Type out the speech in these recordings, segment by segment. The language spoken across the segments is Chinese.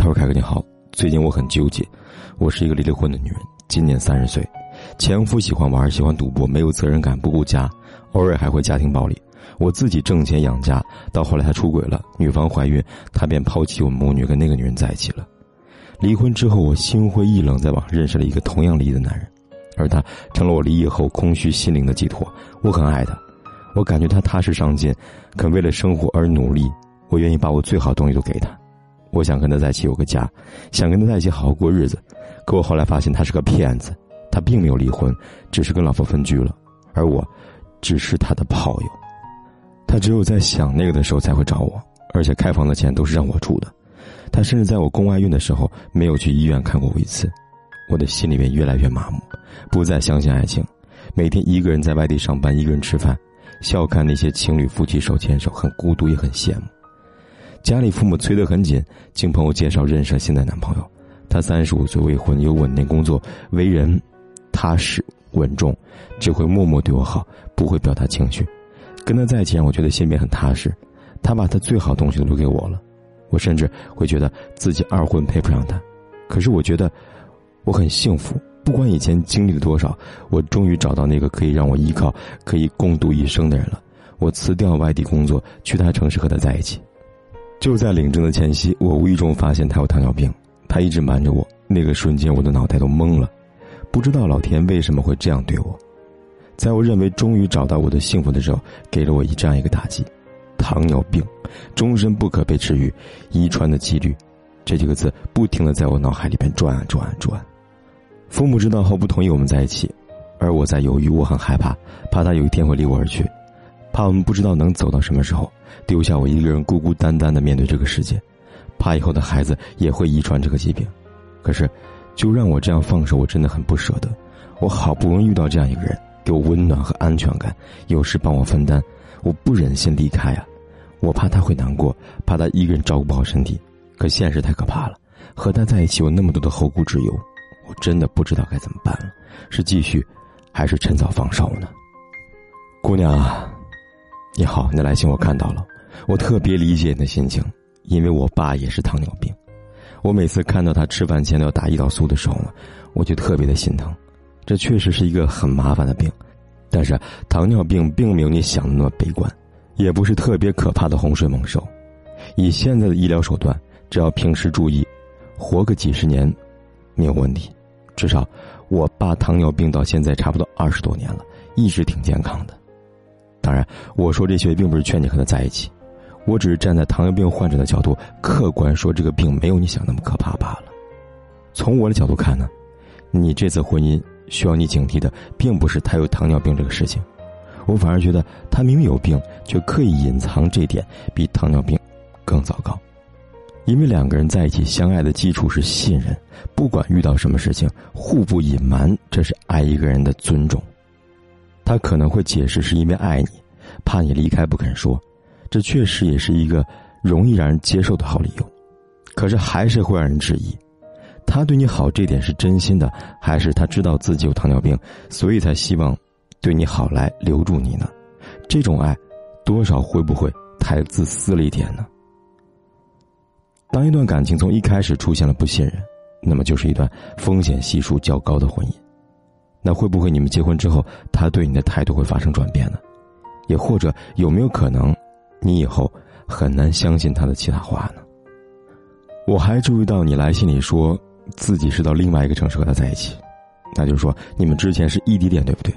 他说：“凯哥你好，最近我很纠结。我是一个离了婚的女人，今年三十岁，前夫喜欢玩，喜欢赌博，没有责任感，不顾家，偶尔还会家庭暴力。我自己挣钱养家，到后来他出轨了，女方怀孕，他便抛弃我母女，跟那个女人在一起了。离婚之后，我心灰意冷，在网上认识了一个同样离异的男人，而他成了我离异后空虚心灵的寄托。我很爱他，我感觉他踏实上进，肯为了生活而努力，我愿意把我最好的东西都给他。”我想跟他在一起有个家，想跟他在一起好好过日子，可我后来发现他是个骗子，他并没有离婚，只是跟老婆分居了，而我，只是他的炮友，他只有在想那个的时候才会找我，而且开房的钱都是让我出的，他甚至在我宫外孕的时候没有去医院看过我一次，我的心里面越来越麻木，不再相信爱情，每天一个人在外地上班，一个人吃饭，笑看那些情侣夫妻手牵手，很孤独也很羡慕。家里父母催得很紧，经朋友介绍认识了现在男朋友。他三十五岁，未婚，有稳定工作，为人踏实稳重，只会默默对我好，不会表达情绪。跟他在一起让我觉得心里很踏实。他把他最好东西都留给我了，我甚至会觉得自己二婚配不上他。可是我觉得我很幸福，不管以前经历了多少，我终于找到那个可以让我依靠、可以共度一生的人了。我辞掉外地工作，去他城市和他在一起。就在领证的前夕，我无意中发现他有糖尿病，他一直瞒着我。那个瞬间，我的脑袋都懵了，不知道老天为什么会这样对我。在我认为终于找到我的幸福的时候，给了我一这样一个打击：糖尿病，终身不可被治愈，遗传的几率，这几个字不停的在我脑海里边转啊转啊转。父母知道后不同意我们在一起，而我在犹豫，我很害怕，怕他有一天会离我而去。怕我们不知道能走到什么时候，丢下我一个人孤孤单单的面对这个世界，怕以后的孩子也会遗传这个疾病。可是，就让我这样放手，我真的很不舍得。我好不容易遇到这样一个人，给我温暖和安全感，有时帮我分担，我不忍心离开啊！我怕他会难过，怕他一个人照顾不好身体。可现实太可怕了，和他在一起有那么多的后顾之忧，我真的不知道该怎么办了。是继续，还是趁早放手呢？姑娘啊！你好，你的来信我看到了，我特别理解你的心情，因为我爸也是糖尿病，我每次看到他吃饭前都要打胰岛素的时候呢，我就特别的心疼，这确实是一个很麻烦的病，但是糖尿病并没有你想的那么悲观，也不是特别可怕的洪水猛兽，以现在的医疗手段，只要平时注意，活个几十年，没有问题，至少我爸糖尿病到现在差不多二十多年了，一直挺健康的。当然，我说这些并不是劝你和他在一起，我只是站在糖尿病患者的角度，客观说这个病没有你想那么可怕罢了。从我的角度看呢，你这次婚姻需要你警惕的，并不是他有糖尿病这个事情，我反而觉得他明明有病，却刻意隐藏这点，比糖尿病更糟糕。因为两个人在一起相爱的基础是信任，不管遇到什么事情，互不隐瞒，这是爱一个人的尊重。他可能会解释是因为爱你，怕你离开不肯说，这确实也是一个容易让人接受的好理由。可是还是会让人质疑，他对你好这点是真心的，还是他知道自己有糖尿病，所以才希望对你好来留住你呢？这种爱，多少会不会太自私了一点呢？当一段感情从一开始出现了不信任，那么就是一段风险系数较高的婚姻。那会不会你们结婚之后，他对你的态度会发生转变呢？也或者有没有可能，你以后很难相信他的其他话呢？我还注意到你来信里说自己是到另外一个城市和他在一起，那就是说你们之前是异地恋，对不对？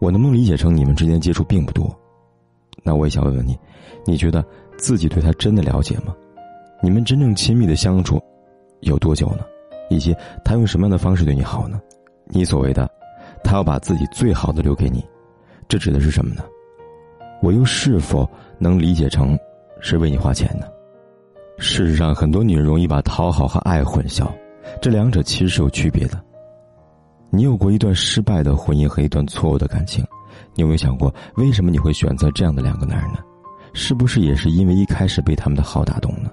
我能不能理解成你们之间接触并不多？那我也想问问你，你觉得自己对他真的了解吗？你们真正亲密的相处有多久呢？以及他用什么样的方式对你好呢？你所谓的，他要把自己最好的留给你，这指的是什么呢？我又是否能理解成，是为你花钱呢？事实上，很多女人容易把讨好和爱混淆，这两者其实是有区别的。你有过一段失败的婚姻和一段错误的感情，你有没有想过，为什么你会选择这样的两个男人呢？是不是也是因为一开始被他们的好打动呢？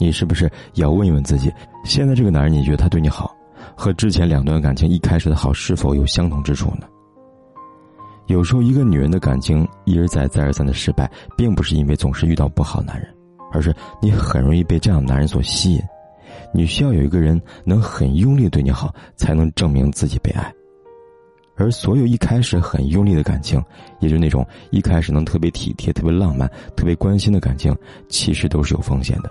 你是不是要问一问自己，现在这个男人你觉得他对你好，和之前两段感情一开始的好是否有相同之处呢？有时候，一个女人的感情一而再、再而三的失败，并不是因为总是遇到不好男人，而是你很容易被这样的男人所吸引。你需要有一个人能很用力对你好，才能证明自己被爱。而所有一开始很用力的感情，也就那种一开始能特别体贴、特别浪漫、特别关心的感情，其实都是有风险的。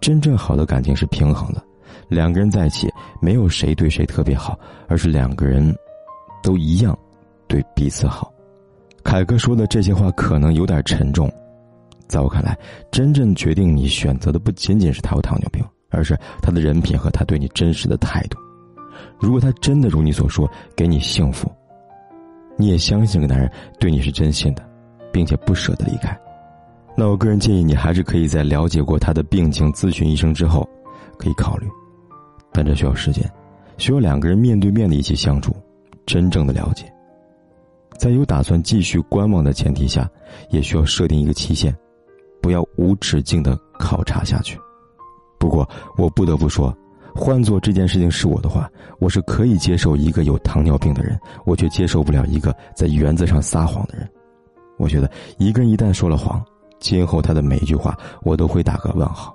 真正好的感情是平衡的，两个人在一起，没有谁对谁特别好，而是两个人都一样。对彼此好，凯哥说的这些话可能有点沉重，在我看来，真正决定你选择的不仅仅是他有糖尿病，而是他的人品和他对你真实的态度。如果他真的如你所说给你幸福，你也相信这个男人对你是真心的，并且不舍得离开，那我个人建议你还是可以在了解过他的病情、咨询医生之后，可以考虑，但这需要时间，需要两个人面对面的一起相处，真正的了解。在有打算继续观望的前提下，也需要设定一个期限，不要无止境的考察下去。不过，我不得不说，换做这件事情是我的话，我是可以接受一个有糖尿病的人，我却接受不了一个在原则上撒谎的人。我觉得，一个人一旦说了谎，今后他的每一句话我都会打个问号。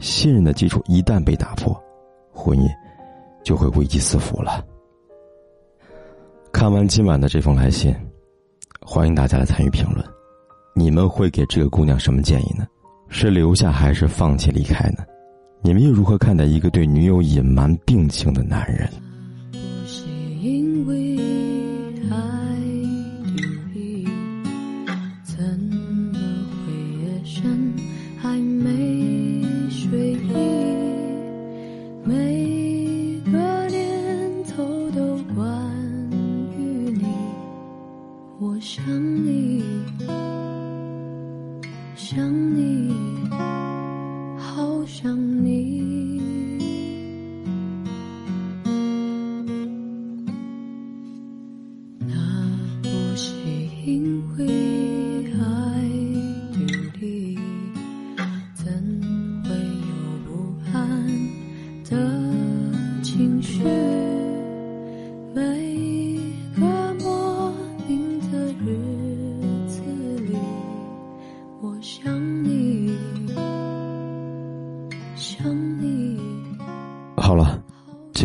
信任的基础一旦被打破，婚姻就会危机四伏了。看完今晚的这封来信，欢迎大家来参与评论。你们会给这个姑娘什么建议呢？是留下还是放弃离开呢？你们又如何看待一个对女友隐瞒病情的男人？